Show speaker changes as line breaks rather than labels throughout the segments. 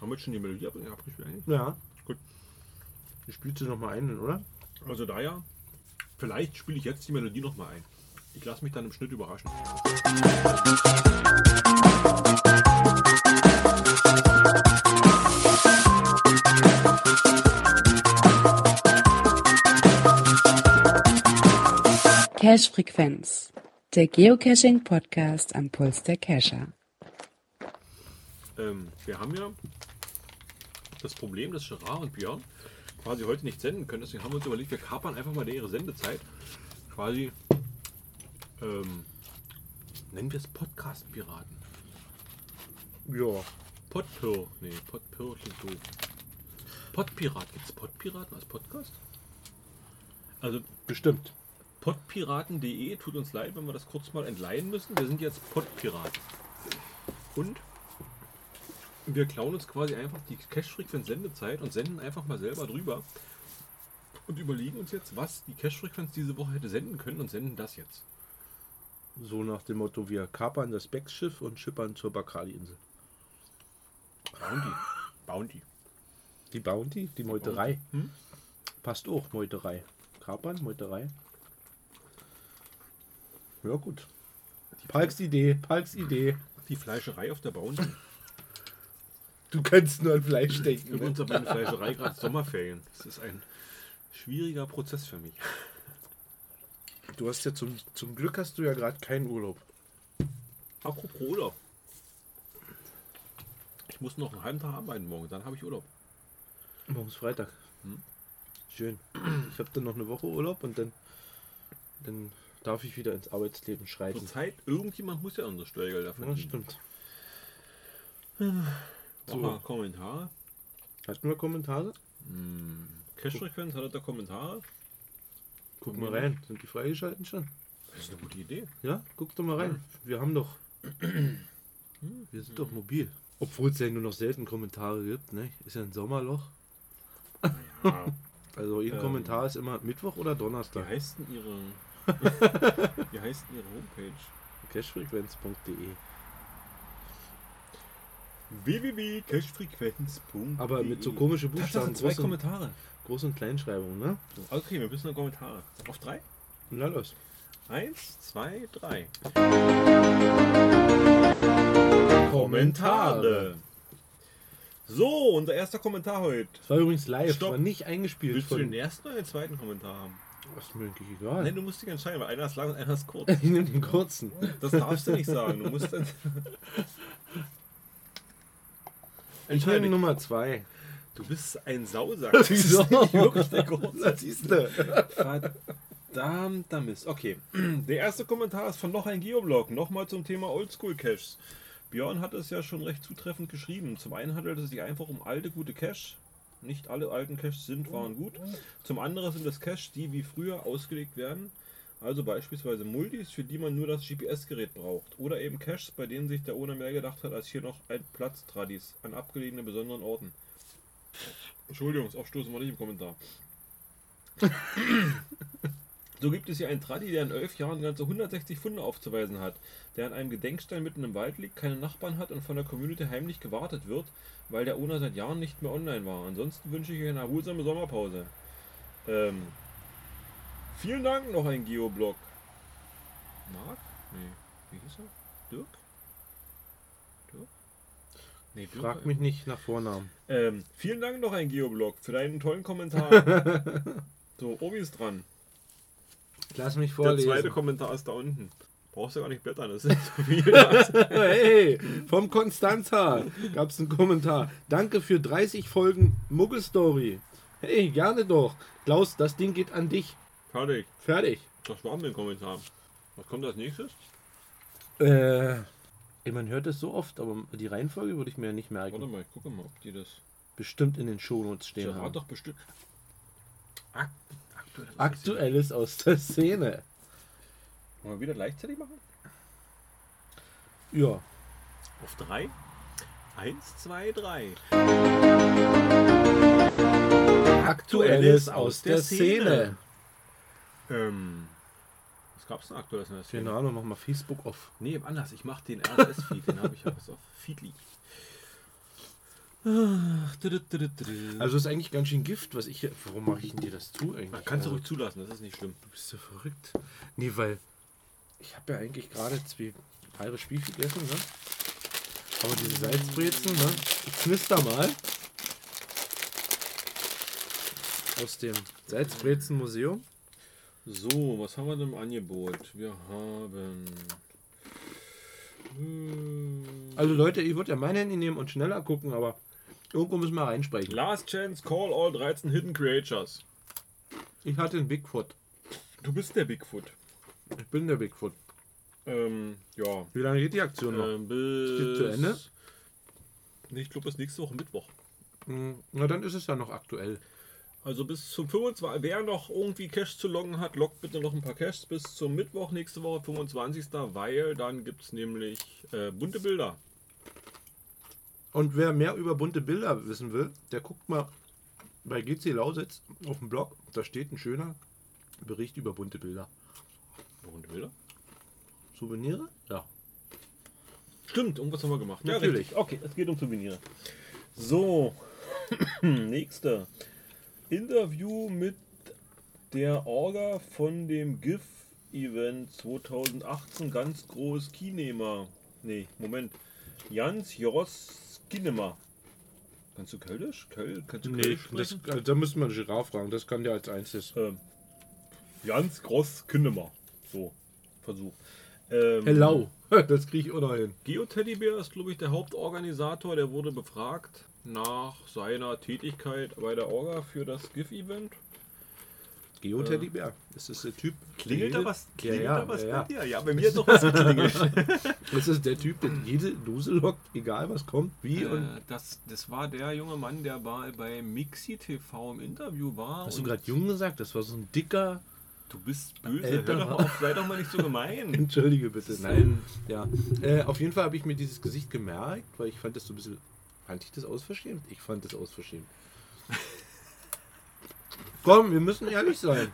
Haben wir jetzt schon die Melodie ab- abgespielt eigentlich?
Ja.
Gut.
Du spielst sie nochmal ein, oder?
Also daher, vielleicht spiele ich jetzt die Melodie nochmal ein. Ich lasse mich dann im Schnitt überraschen.
Cache-Frequenz, der Geocaching-Podcast am Puls der Cacher.
Ähm, wir haben ja das Problem, dass Gerard und Björn quasi heute nicht senden können. Deswegen haben wir uns überlegt, wir kapern einfach mal ihre Sendezeit. Quasi, ähm, nennen wir es Podcast-Piraten.
Ja.
Podpir, nee, Podpir klingt doof. Podpirat, gibt es Podpiraten als Podcast? Also
Bestimmt.
podpiraten.de, tut uns leid, wenn wir das kurz mal entleihen müssen. Wir sind jetzt Podpiraten. Und wir klauen uns quasi einfach die Cache-Frequenz-Sendezeit und senden einfach mal selber drüber. Und überlegen uns jetzt, was die Cache-Frequenz diese Woche hätte senden können und senden das jetzt.
So nach dem Motto, wir kapern das Becks-Schiff und schippern zur Bacardi-Insel.
Bounty. Bounty.
Die Bounty, die Meuterei.
Hm?
Passt auch, Meuterei. Kapern, Meuterei. Ja, gut. Palks Idee, Palks Idee.
Die Fleischerei auf der Bounty.
Du kannst nur an Fleisch denken.
Übrigens
Ne?
meine Fleischerei gerade Sommerferien. Das ist ein schwieriger Prozess für mich.
Du hast ja zum, zum Glück hast du ja gerade keinen Urlaub.
Apropos Urlaub. Ich muss noch einen halben Tag arbeiten morgen, dann habe ich Urlaub.
Morgen ist Freitag.
Hm.
Schön. Ich habe dann noch eine Woche Urlaub und dann, dann darf ich wieder ins Arbeitsleben schreiten.
Zurzeit, irgendjemand muss ja unsere Steuergelder
Ja,
verdienen.
stimmt.
So. Mal Kommentare.
Hast du mal Kommentare?
Hm. Cash-Frequenz, hat er da Kommentare?
Guck mal rein. Sind die freigeschalten schon?
Das ist eine gute Idee.
Ja, guck doch mal rein. Wir haben doch. Wir sind doch mobil. Obwohl es ja nur noch selten Kommentare gibt, ne? Ist ja ein Sommerloch.
Ja.
Also ein
Ähm.
Kommentar ist immer Mittwoch oder
Wie
Donnerstag.
heißt denn ihre. Wie heißt denn ihre Homepage?
Cashfrequenz.de.
www.cashfrequenz.de
Aber mit so komischen Buchstaben,
zwei
groß und,
Kommentare.
Groß- und Kleinschreibung, ne?
Okay, wir müssen noch Kommentare. Auf drei?
Na los.
Eins, zwei, drei. So, unser erster Kommentar heute.
Das war übrigens live,
Stopp.
war nicht eingespielt
Willst du den ersten oder den zweiten Kommentar haben?
Das ist mir eigentlich egal.
Nein, du musst dich entscheiden, weil einer ist lang und einer ist kurz.
ich nehme den kurzen.
Das darfst du nicht sagen. Du musst dann.
Ich nehme Nummer zwei.
Du bist ein Sausack. Das ist nicht wirklich der
siehst du.
Verdammter Mist. Okay. Der erste Kommentar ist von noch ein Geoblog. Nochmal zum Thema Oldschool Caches. Björn hat es ja schon recht zutreffend geschrieben. Zum einen handelt es sich einfach um alte, gute Cache. Nicht alle alten Caches sind, waren gut. Zum anderen sind es Caches, die wie früher ausgelegt werden. Also beispielsweise Multis, für die man nur das GPS-Gerät braucht. Oder eben Caches, bei denen sich der Owner mehr gedacht hat, als hier noch ein Platz-Tradis an abgelegenen besonderen Orten. Entschuldigung, das Aufstoßen war nicht im Kommentar. So gibt es hier einen Tradi, der in elf Jahren ganze 160 Funde aufzuweisen hat, der an einem Gedenkstein mitten im Wald liegt, keine Nachbarn hat und von der Community heimlich gewartet wird, weil der Owner seit Jahren nicht mehr online war. Ansonsten wünsche ich euch eine erholsame Sommerpause. Ähm, vielen Dank noch ein Geoblog. Marc? Nee, wie hieß er? Dirk? Dirk? Nee, Dirk
Frag mich nicht nach Vornamen.
ähm, vielen Dank noch ein Geoblog für deinen tollen Kommentar. so, Obi ist dran.
Lass mich
Der
vorlesen.
zweite Kommentar ist da unten. Brauchst du gar nicht blättern, das ist zu viel.
hey, vom Konstanzer gab es einen Kommentar. Danke für 30 Folgen Muggelstory. Hey, gerne doch. Klaus, das Ding geht an dich.
Fertig.
Fertig.
Das war mein Kommentar. Was kommt als nächstes?
Äh, ey, man hört es so oft, aber die Reihenfolge würde ich mir nicht
Warte
merken.
mal, ich gucke mal, ob die das.
Bestimmt in den Shownotes stehen
Gerard
haben.
doch bestimmt. Ak aktuell.
Aktuelles aus der Szene.
Wollen wir wieder gleichzeitig machen?
Ja.
Auf drei. Eins, zwei, drei.
Aktuelles aus der Szene.
Ähm. Was gab's denn aktuelles in der Szene?
Keine Ahnung, mach mal Facebook auf.
Nee, anders. Ich mach den RSS-Feed, den habe ich ja was auf Feedly.
Also ist eigentlich ganz schön Gift, was ich hier. Warum mache ich denn dir das zu eigentlich?
Man kann es
also,
ruhig zulassen, das ist nicht schlimm.
Du bist so verrückt. Nee, weil ich habe ja eigentlich gerade zwei halbe Spiel gegessen, ne? Aber diese Salzbrezen, ne? Ich knister mal. Aus dem Salzbrezen-Museum.
So, was haben wir denn im Angebot? Wir haben. Hm,
Also Leute, ich würde ja mein Handy nehmen und schneller gucken, aber irgendwo müssen wir reinsprechen.
Last Chance Call All 13 Hidden Creatures.
Ich hatte einen Bigfoot.
Du bist der Bigfoot.
Ich bin der Bigfoot.
Ähm, ja.
Wie lange geht die Aktion noch?
Ähm, bis.
Geht zu Ende?
Nee, ich glaube, bis nächste Woche Mittwoch.
Hm, Na, dann ist es ja noch aktuell.
Also bis zum 25. Wer noch irgendwie Cash zu loggen hat, loggt bitte noch ein paar Cash bis zum Mittwoch nächste Woche, 25. Weil dann gibt es nämlich äh, bunte Bilder.
Und wer mehr über bunte Bilder wissen will, der guckt mal bei GC Lausitz auf dem Blog. Da steht ein schöner Bericht über bunte Bilder.
Bunte Bilder?
Souvenire? Ja.
Stimmt, irgendwas haben wir gemacht.
Natürlich.
richtig. Okay, es geht um Souvenire. So, nächster. Interview mit der Orga von dem GIF-Event 2018, ganz groß Kinema. Nee, Moment. Jans Joros Kinema. Kannst du Kölnisch? Köl, kannst du
Nee,
Kölnisch
das,
sprechen?
also da müsste man Girard fragen. Das kann der als einziges.
Ähm, Jans Gross Kinema. So, Versuch. Ähm,
Hello. Das kriege ich auch noch hin.
Geoteddybär ist, glaube ich, der Hauptorganisator. Der wurde befragt nach seiner Tätigkeit bei der Orga für das GIF-Event.
Geoteddybär. Das ist der Typ.
Klingelt da was? Klingelt
ja,
da was
ja,
bei dir? Ja, bei mir ist doch was geklingelt.
Das ist der Typ, der jede Dose lockt, egal was kommt, wie und.
äh, das, das war der junge Mann, der bei, bei Mixi TV im Interview war.
Hast du
und
gerade jung gesagt? Das war so ein dicker.
du bist böse.
Älterer.
Hör doch auf, sei doch mal nicht so gemein.
Entschuldige bitte. Nein. Ja. Äh, auf jeden Fall habe ich mir dieses Gesicht gemerkt, weil ich fand das so ein bisschen. Fand ich das ausverschämt? Ich fand das ausverschämt. Komm, wir müssen ehrlich sein.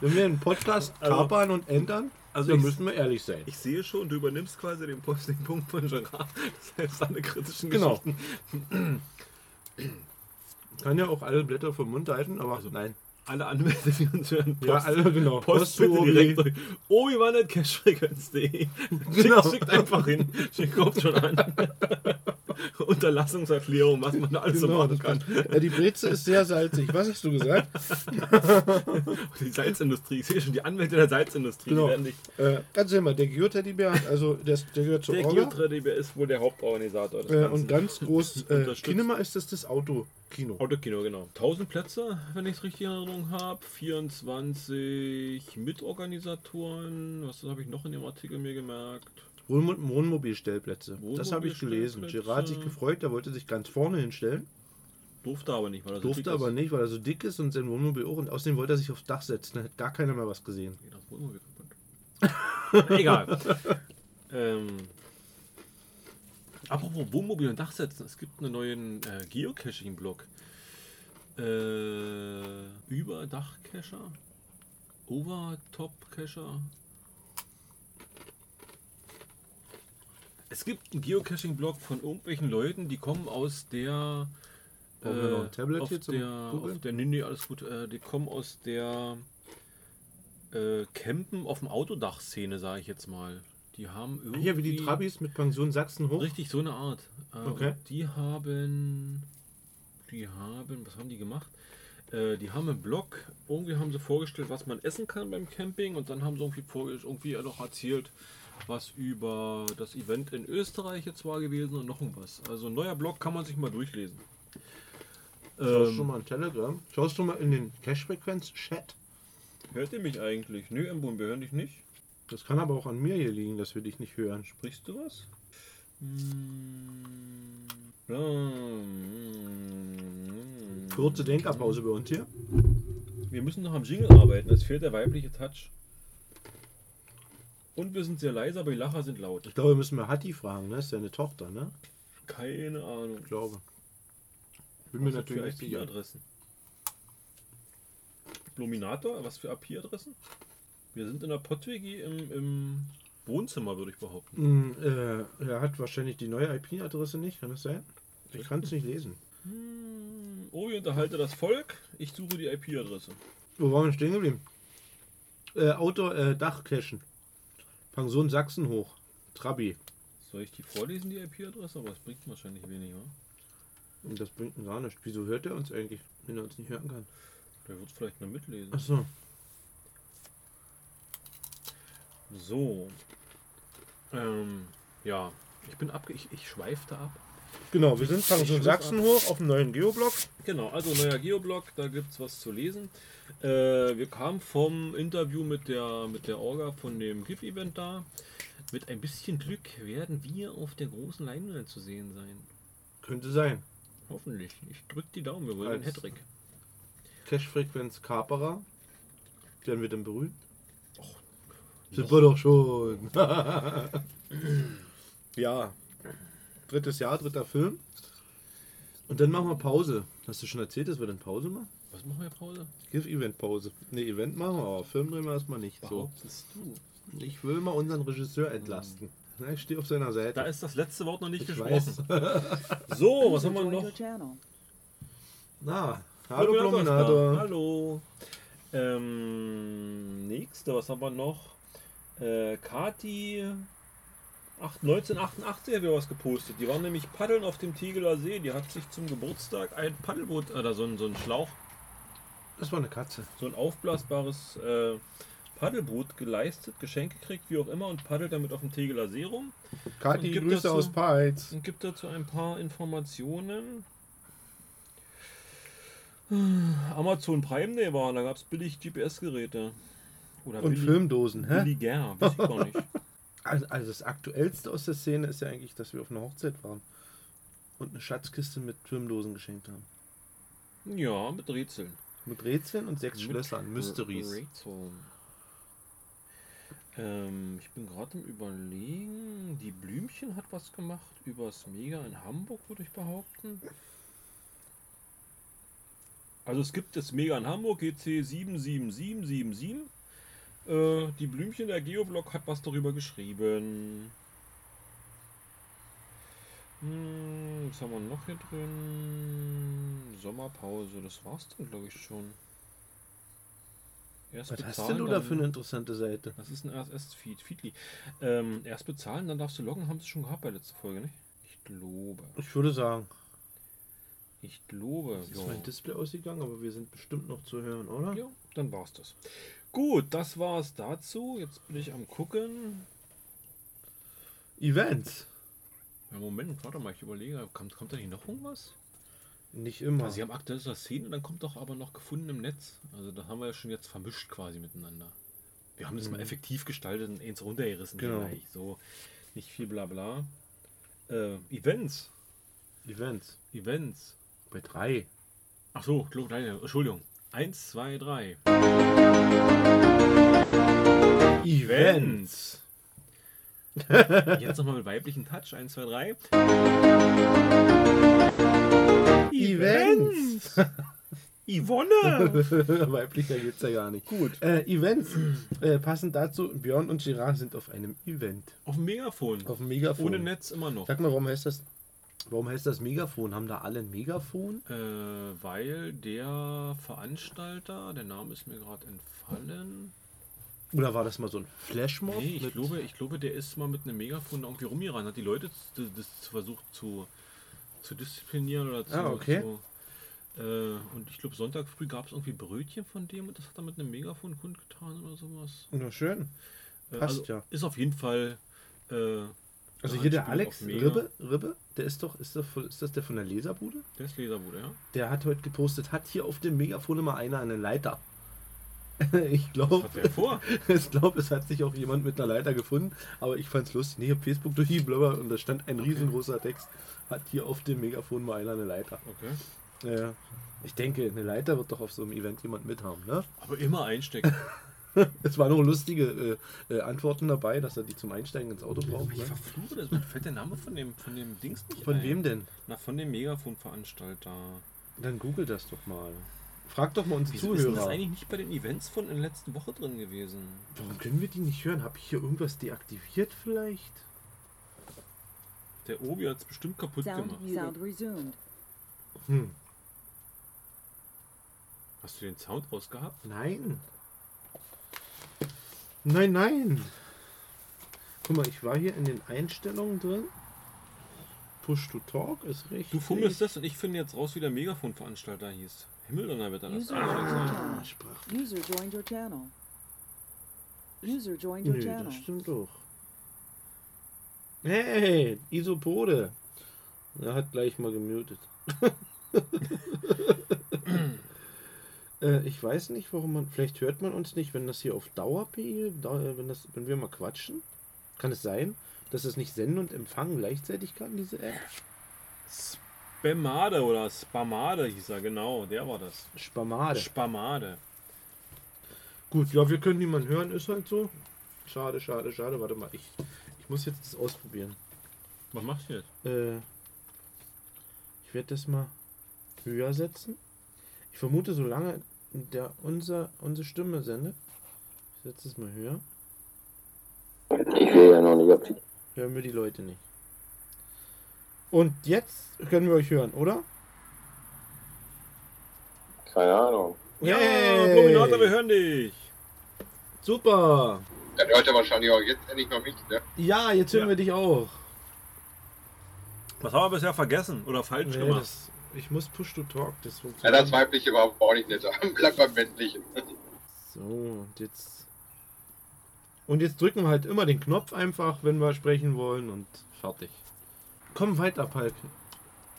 Wenn wir einen Podcast
Also-
kapern und ändern,
Also
dann müssen wir ehrlich sein.
Ich sehe schon, du übernimmst quasi den Posting-Punkt von Gerard. Das heißt, seine kritischen
Genau.
Geschichten.
Kann ja auch alle Blätter vom Mund halten, aber
Also,
nein.
Alle Anwälte, die uns hören,
Ja, alle genau.
Post
zu
bitte
Obi.
obiwan.cashfrequenz.de. Schickt,
Genau.
schickt einfach hin. Schickt kommt schon an. Unterlassungserklärung, was man da alles so
Genau,
machen
das
kann.
Ja, die Breze ist sehr salzig. Was hast du gesagt?
Die Salzindustrie, ich sehe schon, die Anwälte der Salzindustrie,
Genau.
die werden nicht.
Äh, erzähl mal, der Geoteddybär hat also, der, der gehört zur
Der
Orga.
Geotreddybär ist wohl der Hauptorganisator des
Äh,
Ganzen.
und ganz groß, äh. Kinema ist das das Autokino.
Autokino, genau. 1000 Plätze, wenn ich es richtig in Erinnerung habe. 24 Mitorganisatoren. Was habe ich noch in dem Artikel mir gemerkt?
Wohnmo Wohnmobilstellplätze. Das habe ich gelesen. Gerard hat sich gefreut, der wollte sich ganz vorne hinstellen.
Durfte aber nicht, weil er so
Durfte
dick
aber
ist.
nicht, weil er so dick ist und sein Wohnmobil auch. Und außerdem wollte er sich aufs Dach setzen. Da hat gar keiner mehr was gesehen.
Das Wohnmobil kaputt. Egal. ähm, apropos Wohnmobil und Dachsetzen. Es gibt einen neuen äh, Geocaching-Blog. Äh, über Dachcacher. Overtop-Cacher. Es gibt einen Geocaching-Blog von irgendwelchen Leuten, die kommen aus der.
Brauchen wir noch ein Tablet
auf
hier zum
der,
Googlen?
auf der, nee, nee, alles gut. Äh, die kommen aus der äh, Campen auf dem Autodach-Szene, sage ich jetzt mal. Die haben irgendwie.
Hier wie die Trabis mit Pension Sachsen hoch.
Richtig, so eine Art. Äh,
Okay.
und Die haben. Die haben. Was haben die gemacht? Äh, die haben einen Blog. Irgendwie haben sie vorgestellt, was man essen kann beim Camping. Und dann haben sie irgendwie, vorge- irgendwie noch erzählt, was über das Event in Österreich jetzt war gewesen und noch was. Also ein neuer Blog kann man sich mal durchlesen.
Schaust du
Ähm,
schon mal in Telegram? Schaust du mal in den Cash-Frequenz-Chat?
hört ihr mich eigentlich? Nö, Embun, wir hören dich nicht.
Das kann aber auch an mir hier liegen, dass wir dich nicht hören.
Sprichst du was? Hm.
Kurze Denkerpause bei uns hier.
Wir müssen noch am Jingle arbeiten, es fehlt der weibliche Touch. Und wir sind sehr leise, aber die Lacher sind laut.
Ich glaube, wir müssen mal Hatti fragen, ne? Ist ja eine Tochter, ne?
Keine Ahnung.
Ich glaube. Bin mir natürlich nicht sicher.
IP-Adressen? Luminator, was für IP-Adressen? Wir sind in der PodWG im, im Wohnzimmer, würde ich behaupten.
Hm, äh, er hat wahrscheinlich die neue IP-Adresse nicht, kann das sein? Ich kann es nicht lesen.
Obi unterhalte das Volk. Ich suche die IP-Adresse.
Wo waren wir stehen geblieben? Äh, Auto, äh, Dachcachen. Pension Sachsen hoch. Trabi.
Soll ich die vorlesen, die IP-Adresse? Aber es bringt wahrscheinlich wenig, wa?
Und das bringt gar nicht. Wieso hört er uns eigentlich, wenn er uns nicht hören kann?
Der wird es vielleicht mal mitlesen.
Achso.
So. Ähm, ja. Ich bin abge... Ich, ich schweifte ab.
Genau, wir sind Pension Sachsen hoch auf dem neuen Geoblock.
Genau, also neuer Geoblog, da gibt es was zu lesen. Äh, wir kamen vom Interview mit der, mit der Orga von dem GIF-Event da. Mit ein bisschen Glück werden wir auf der großen Leinwand zu sehen sein.
Könnte sein.
Hoffentlich. Ich drück die Daumen, wir wollen
Als-
einen Hattrick.
Cache-Frequenz Kaperer. Werden wir dann berühmt? Sind
noch.
wir doch schon. ja. Drittes Jahr, dritter Film. Und dann machen wir Pause. Hast du schon erzählt, dass wir dann Pause machen?
Was machen wir Pause?
Give Event Pause. Ne, Event machen wir, aber Film drehen wir erstmal nicht. So.
Behauptest du?
Ich will mal unseren Regisseur entlasten. Na, ich stehe auf seiner Seite.
Da ist das letzte Wort noch nicht
ich
gesprochen.
weiß.
So, was haben wir noch?
Na, hallo
da.
Bluminator.
Hallo. Ähm, nächste, was haben wir noch? Äh, Kati 8, 1988 hat wir was gepostet. Die waren nämlich paddeln auf dem Tegeler See. Die hat sich zum Geburtstag ein Paddelboot, oder so ein, so ein Schlauch,
Das war eine Katze.
so ein aufblasbares äh, Paddelboot geleistet, Geschenk gekriegt, wie auch immer, und paddelt damit auf dem Tegeler See rum. Gibt
Grüße
dazu-
aus Peitz.
Und gibt dazu ein paar Informationen. Amazon Prime Day war, da gab es billig GPS-Geräte. Oder
Und
billig,
Filmdosen, hä?
billiger, weiß ich gar nicht.
Also, das Aktuellste aus der Szene ist ja eigentlich, dass wir auf einer Hochzeit waren. Und eine Schatzkiste mit Filmdosen geschenkt haben.
Ja, mit Rätseln.
Mit Rätseln und sechs
Mit
Schlössern. Mysteries.
Rätseln. Ähm, ich bin gerade im Überlegen. Die Blümchen hat was gemacht übers Mega in Hamburg, würde ich behaupten. Also es gibt das Mega in Hamburg, GC 77777. Äh, die Blümchen, der Geoblog hat was darüber geschrieben. Hm, was haben wir noch hier drin? Sommerpause, das war's dann glaube ich schon. Erst
Was hast
bezahlen,
denn du da für eine interessante Seite?
das ist ein RSS-Feed, Feedly. Ähm, erst bezahlen, dann darfst du loggen, haben sie schon gehabt bei letzter Folge, nicht? Ich glaube.
Ich würde sagen,
Ich glaube.
ist mein Display ausgegangen, aber wir sind bestimmt noch zu hören, oder?
Ja, dann war's das. Gut, das war's dazu. Jetzt bin ich am gucken.
Events.
Ja, Moment, warte mal, ich überlege. Kommt, kommt da nicht noch irgendwas?
Nicht immer.
Also, sie haben aktuell so eine Szene, dann kommt doch aber noch gefunden im Netz. Also, da haben wir ja schon jetzt vermischt quasi miteinander. Wir haben das mal
Mhm.
effektiv gestaltet und eins runtergerissen.
Genau.
gleich. So, nicht viel Blabla. Äh, Events.
Events.
Events.
Bei drei.
Ach so, Entschuldigung. Eins, zwei, drei.
Events.
Jetzt nochmal mit weiblichen Touch. Eins, zwei, drei.
Events.
Yvonne!
Weiblicher geht's ja gar nicht.
Gut.
Äh, Events. Äh, passend dazu, Björn und Girard sind auf einem Event.
Auf dem Megafon.
Auf dem Megafon.
Ohne Netz immer noch.
Sag mal, warum heißt das? Warum heißt das Megafon? Haben da alle ein Megafon?
Äh, weil der Veranstalter, der Name ist mir gerade entfallen.
Oder war das mal so ein Flashmob?
Nee, ich glaube, ich glaube, der ist mal mit einem Megafon irgendwie rumgerannt, hat die Leute das, das versucht zu, zu disziplinieren oder zu.
Ah, okay.
Zu, äh, und ich glaube, Sonntag früh gab es irgendwie Brötchen von dem und das hat er mit einem Megafon kundgetan oder sowas.
Na schön.
Äh,
Passt
also
ja.
Ist auf jeden Fall. Äh,
Also
Ja,
hier der Alex. Ribbe, Ribbe, der ist doch, ist, von- ist das der von der Leserbude?
der ist Leserbude, ja.
Der hat heute gepostet, hat hier auf dem Megafon immer einer eine Leiter. ich glaube,
der
ich glaube, es hat sich auch jemand mit einer Leiter gefunden, aber ich fand's lustig. Nee, Facebook durch die Blubber und da stand ein
Okay.
riesengroßer Text, hat hier auf dem Megafon mal einer eine Leiter.
Okay.
Ja, ich denke, eine Leiter wird doch auf so einem Event jemand mithaben, ne?
Aber immer einstecken.
Es waren noch lustige äh, äh, Antworten dabei, dass er die zum Einsteigen ins Auto braucht.
Ich
Ne?
verfluche das. Mir fällt der Name von dem, von dem Dings nicht
Von
ein.
wem denn?
Na, von dem Megafon-Veranstalter.
Dann google das doch mal. Frag doch mal uns
Wieso ist denn das
Zuhörer.
eigentlich nicht bei den Events von in der letzten Woche drin gewesen?
Warum können wir die nicht hören? Habe ich hier irgendwas deaktiviert vielleicht?
Der Obi hat es bestimmt kaputt
Sound,
gemacht.
sound resumed.
Hm.
Hast du den Sound ausgehabt?
Nein. Nein, nein. Guck mal, ich war hier in den Einstellungen drin. Push to Talk ist richtig.
Du fummelst das und ich finde jetzt raus, wie der Megafon-Veranstalter hieß. Kann doch nicht sein.
Ah, Sprach.
User joined your channel. User joined your
Nö,
channel.
das stimmt doch. Hey, Isopode. Er hat gleich mal gemutet. äh, ich weiß nicht, warum man. Vielleicht hört man uns nicht, wenn das hier auf Dauer-PI, da, äh, wenn, das, wenn wir mal quatschen. Kann es sein, dass es nicht senden und empfangen gleichzeitig kann, diese App?
Spamade oder Spamade hieß er, genau, der war das.
Spamade.
Spamade.
Gut, ja, wir können niemanden hören, ist halt so. Schade, schade, schade. Warte mal, ich, ich muss jetzt das ausprobieren.
Was machst du jetzt?
Äh, ich werde das mal höher setzen. Ich vermute, solange der unser, unsere Stimme sendet, ich setze es mal höher,
Ich will ja noch nicht auf die.
hören wir die Leute nicht. Und jetzt können wir euch hören, oder?
Keine Ahnung.
Ja,
Yay!
Bluminator, wir hören dich.
Super!
Dann hört er wahrscheinlich auch jetzt endlich mal mich, ne?
Ja, jetzt hören
Ja.
wir dich auch.
Was haben wir bisher vergessen oder falsch
Nee,
gemacht?
das, ich muss Push to Talk, das
Ja,
funktioniert.
das weibliche war auch nicht netter. Bleib beim männlichen.
So, und jetzt. Und jetzt drücken wir halt immer den Knopf einfach, wenn wir sprechen wollen und fertig. Komm weiter, Palk.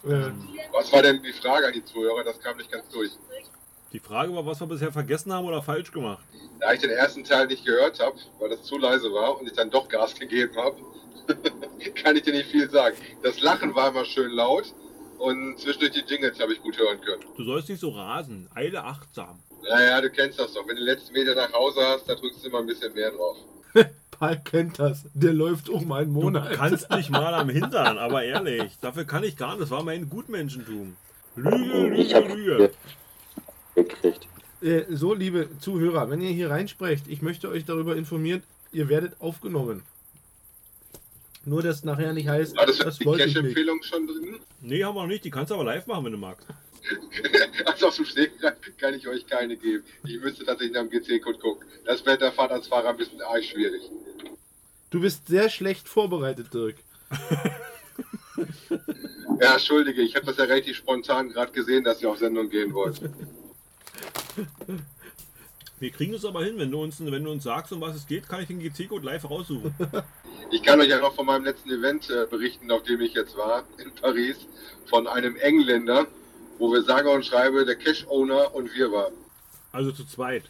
Äh,
Was war denn die Frage an die Zuhörer? Das kam nicht ganz durch.
Die Frage war, was wir bisher vergessen haben oder falsch gemacht.
Da ich den ersten Teil nicht gehört habe, weil das zu leise war und ich dann doch Gas gegeben habe, kann ich dir nicht viel sagen. Das Lachen war immer schön laut und zwischendurch die Jingles habe ich gut hören können.
Du sollst nicht so rasen. Eile achtsam.
Naja, du kennst das doch. Wenn du den letzten Meter nach Hause hast, da drückst du immer ein bisschen mehr drauf.
Palk kennt das. Der läuft mal einen
Du
Monat.
kannst nicht mal am Hintern, aber ehrlich, dafür kann ich gar nicht. Das war mein Gutmenschentum. Lüge, Lüge, Lüge.
gekriegt.
Äh, so, liebe Zuhörer, wenn ihr hier reinsprecht, ich möchte euch darüber informieren, ihr werdet aufgenommen. Nur, dass nachher nicht heißt,
War das,
das
die
wollte ich nicht.
Cash-Empfehlung schon drin?
Nee, haben wir noch nicht. Die kannst du aber live machen, wenn du magst.
Also auf dem Stegreif kann ich euch keine geben. Ich müsste tatsächlich nach dem GC-Code gucken. Das wird der Fahrradsfahrer ein bisschen arg schwierig.
Du bist sehr schlecht vorbereitet, Dirk.
Ja, entschuldige, ich habe das ja relativ spontan gerade gesehen, dass ihr auf Sendung gehen wollt.
Wir kriegen es aber hin, wenn du uns, wenn du uns sagst, um was es geht, kann ich den GC-Code live raussuchen.
Ich kann euch ja noch von meinem letzten Event äh, berichten, auf dem ich jetzt war, in Paris, von einem Engländer, wo wir sage und schreibe, der Cash-Owner und wir waren.
Also zu zweit.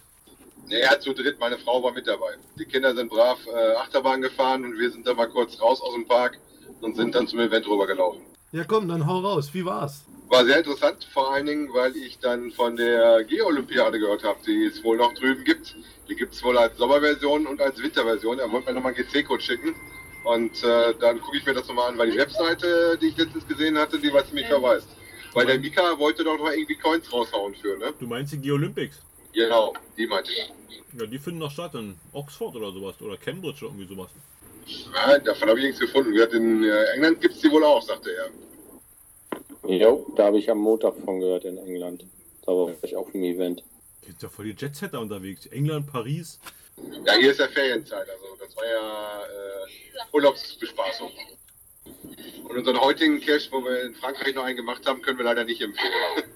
Nee, er zu dritt, meine Frau war mit dabei. Die Kinder sind brav äh, Achterbahn gefahren und wir sind dann mal kurz raus aus dem Park und sind dann zum Event rübergelaufen.
Ja, komm, dann hau raus. Wie war's?
War sehr interessant, vor allen Dingen, weil ich dann von der Geo-Olympiade gehört habe, die es wohl noch drüben gibt. Die gibt es wohl als Sommerversion und als Winterversion. Er wollte mir nochmal einen GC-Code schicken. Und äh, dann gucke ich mir das nochmal an, weil die Webseite, die ich letztens gesehen hatte, die war ziemlich verwaist. Weil der Mika wollte doch noch irgendwie Coins raushauen für, ne?
Du meinst die Geolympics?
Genau, die meinte ich.
Ja, die finden noch statt in Oxford oder sowas. Oder Cambridge oder irgendwie sowas.
Davon habe ich nichts gefunden. Wir hatten In äh, England gibt es die wohl auch, sagte er.
Jo, da habe ich am Montag von gehört in England. Da war ich auf dem Event.
Hier sind ja voll die Jetsetter unterwegs. England, Paris.
Ja, hier ist ja Ferienzeit, also das war ja äh, Urlaubsbespaßung. Und unseren heutigen Cash, wo wir in Frankreich noch einen gemacht haben, können wir leider nicht empfehlen.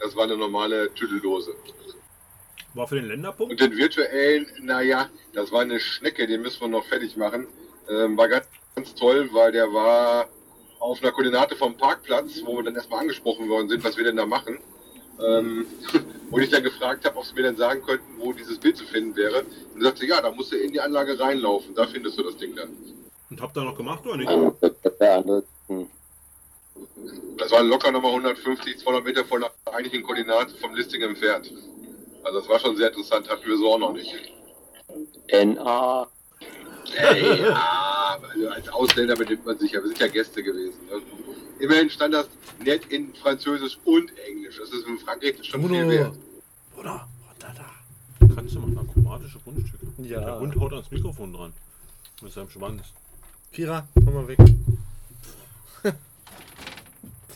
Das war eine normale Tüdeldose.
War für den
Und
Länderpunkt.
den virtuellen, naja, das war eine Schnecke, den müssen wir noch fertig machen. Ähm, war ganz, ganz toll, weil der war auf einer Koordinate vom Parkplatz, wo wir dann erstmal angesprochen worden sind, was wir denn da machen. Ähm, und ich dann gefragt habe, ob sie mir dann sagen könnten, wo dieses Bild zu finden wäre. Und sagte, ja, da musst du in die Anlage reinlaufen, da findest du das Ding dann.
Und habt ihr noch gemacht oder nicht?
Also, das. Hm.
Das waren locker nochmal 150, 200 Meter von der eigentlichen Koordinate vom Listing entfernt. Also das war schon sehr interessant, hatten wir so auch noch nicht.
NA.
Hey, ja, also als Ausländer benimmt man sich ja, wir sind ja Gäste gewesen. Ne? Immerhin stand das nett in Französisch und Englisch. Das ist in Frankreich schon viel
Bruno.
wert.
Bruder, runter da.
Kannst du machen, chromatische Grundstücke.
Ja.
Der Hund haut ans Mikrofon dran. Mit seinem Schwanz.
Kira, komm mal weg.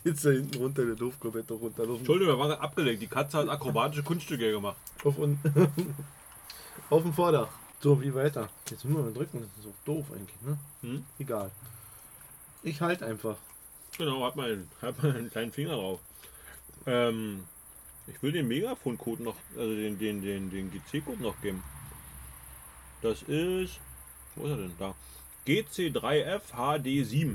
Jetzt da hinten runter, der Doofkopette runter. Auf,
Entschuldigung, wir waren abgelenkt. Die Katze hat akrobatische Kunststücke gemacht.
auf, un auf dem Vordach. So, wie weiter? Jetzt müssen wir mal drücken. Das ist so doof eigentlich, ne?
Hm?
Egal. Ich halt einfach.
Genau, hat mal, hat mal einen kleinen Finger drauf. Ähm, ich will den Megafon-Code noch, also den, den, den, den GC-Code noch geben. Das ist, wo ist er denn? Da. GC3FHD7.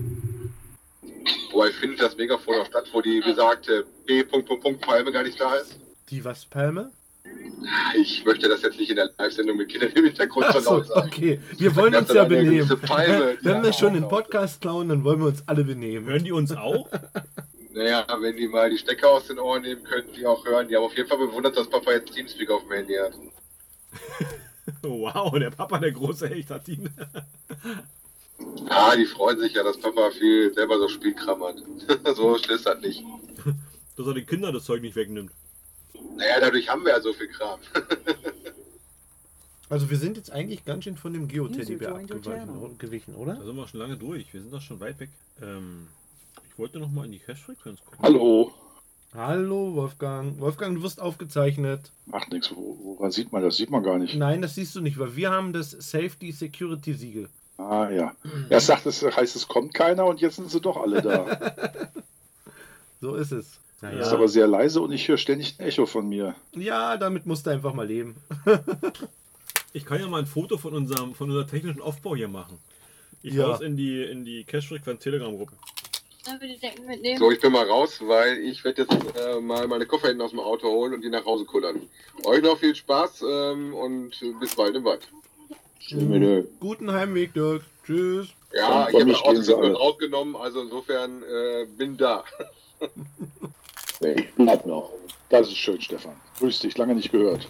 Wobei findet das Megafon auch statt, wo die besagte P. Punkt, Punkt, Punkt Palme gar nicht da ist?
Die was, Palme?
Ich möchte das jetzt nicht in der Live-Sendung mit Kindern im Hintergrund so laut sagen.
okay. Wir wollen uns ja benehmen.
Palme,
Wenn wir schon den. Podcast klauen, dann wollen wir uns alle benehmen.
Hören die uns auch?
Naja, wenn die mal die Stecker aus den Ohren nehmen, könnten die auch hören. Die haben auf jeden Fall bewundert, dass Papa jetzt Teamspeak auf dem Handy hat.
Wow, der Papa, der große Hecht hat ihn.
Ja, die freuen sich ja, dass Papa viel selber so Spielkram hat. so schlimm ist das nicht.
Dass er den Kindern das Zeug nicht wegnimmt.
Naja, dadurch haben wir ja so viel Kram.
Also wir sind jetzt eigentlich ganz schön von dem Geo-Teddybär abgewichen,
Da
oder?
sind wir schon lange durch. Wir sind doch schon weit weg. Ähm, ich wollte noch mal in die Cache-Frequenz gucken.
Hallo.
Hallo Wolfgang. Wolfgang, du wirst aufgezeichnet.
Macht nichts. Wo- Woran sieht man das? Sieht man gar nicht.
Nein, das siehst du nicht, weil wir haben das Safety Security Siegel.
Ah ja. Er sagt, es heißt, es kommt keiner und jetzt sind sie doch alle da.
So ist es.
Ist aber sehr leise und ich höre ständig ein Echo von mir.
Ja, damit musst du einfach mal leben.
Ich kann ja mal ein Foto von unserem von unserer technischen Aufbau hier machen. Ich
Ja.
hau's in die in die Cache-Frequenz Telegram-Gruppe.
So, ich bin mal raus, weil ich werde jetzt äh, mal meine Koffer hinten aus dem Auto holen und die nach Hause kullern. Euch noch viel Spaß ähm, und bis bald im Wald.
Guten Heimweg, Dirk. Tschüss.
Ja, ich habe
alle.
rausgenommen, also insofern äh, bin da.
Ich bleib noch.
Das ist schön, Stefan. Grüß dich, lange nicht gehört.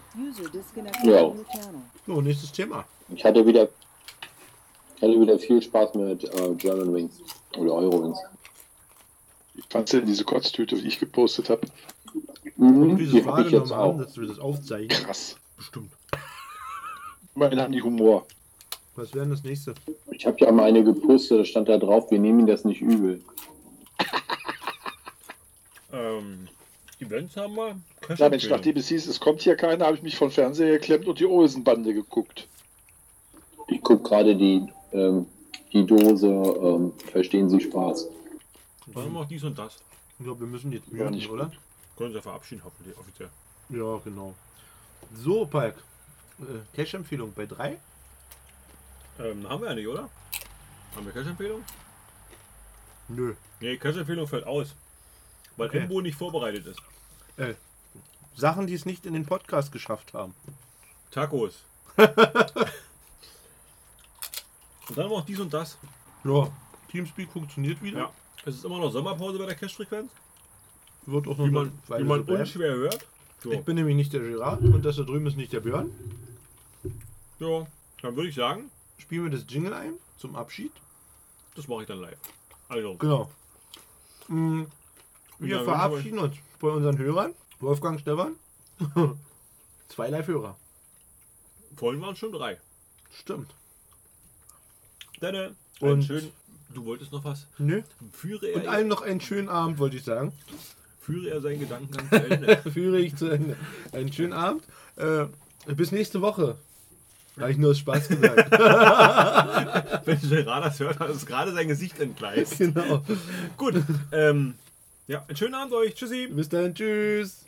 Ja.
So, nächstes Thema.
Ich hatte wieder, ich hatte wieder viel Spaß mit äh, German Wings oder Eurowings.
Wie fandst du denn diese Kotztüte, die ich gepostet habe?
Mhm,
Dieses
die habe ich jetzt auch.
dass wir das aufzeichnen.
Krass.
Bestimmt.
Immerhin haben die Humor.
Was wäre denn das nächste?
Ich habe ja mal eine gepostet, da stand da drauf, wir nehmen das nicht übel.
Ähm, Events haben wir.
Ja, Mensch, nachdem es hieß, es kommt hier keiner, habe ich mich vom Fernseher geklemmt und die Olsenbande geguckt.
Ich gucke gerade die, ähm, die Dose, ähm, verstehen Sie Spaß.
Wir auch dies und das.
Ja, wir müssen jetzt hören,
nicht
oder?
Können Sie ja verabschieden, hoffentlich offiziell.
Ja, genau. So, Palk. Äh, Cash-Empfehlung bei 3?
Ähm, haben wir ja nicht, oder? Haben wir Cash-Empfehlung?
Nö.
Nee, Cash-Empfehlung fällt aus. Weil
Okay.
Embo nicht vorbereitet ist.
Sachen, die es nicht in den Podcast geschafft haben.
Tacos. und dann auch dies und das.
Ja, Teamspeak funktioniert wieder.
Ja. Es ist immer noch Sommerpause bei der Cash-Frequenz.
Wird auch noch
Wie man, wie man
so
unschwer hört. So.
Ich bin nämlich nicht der Gerard und das da drüben ist nicht der Björn.
Ja, dann würde ich sagen,
Spielen wir das Jingle ein zum Abschied.
das mache ich dann live. Also,
Genau. Mm, Wir verabschieden uns von unseren Hörern. Wolfgang, Stefan. Zwei Live-Hörer.
vorhin waren es schon drei.
Stimmt.
Dann,
Und-
und schön. Du wolltest noch was?
Nö.
Führe
Und
er,
allen noch einen schönen Abend, wollte ich sagen.
führe er seinen Gedankengang zu Ende.
Führe ich zu Ende. Einen schönen Abend. Äh, bis nächste Woche. Habe ich nur aus Spaß gesagt.
Wenn Gerard das hört, hat es gerade sein Gesicht entgleist.
genau.
Gut, ähm, ja, einen schönen Abend euch. Tschüssi.
Bis dann. Tschüss.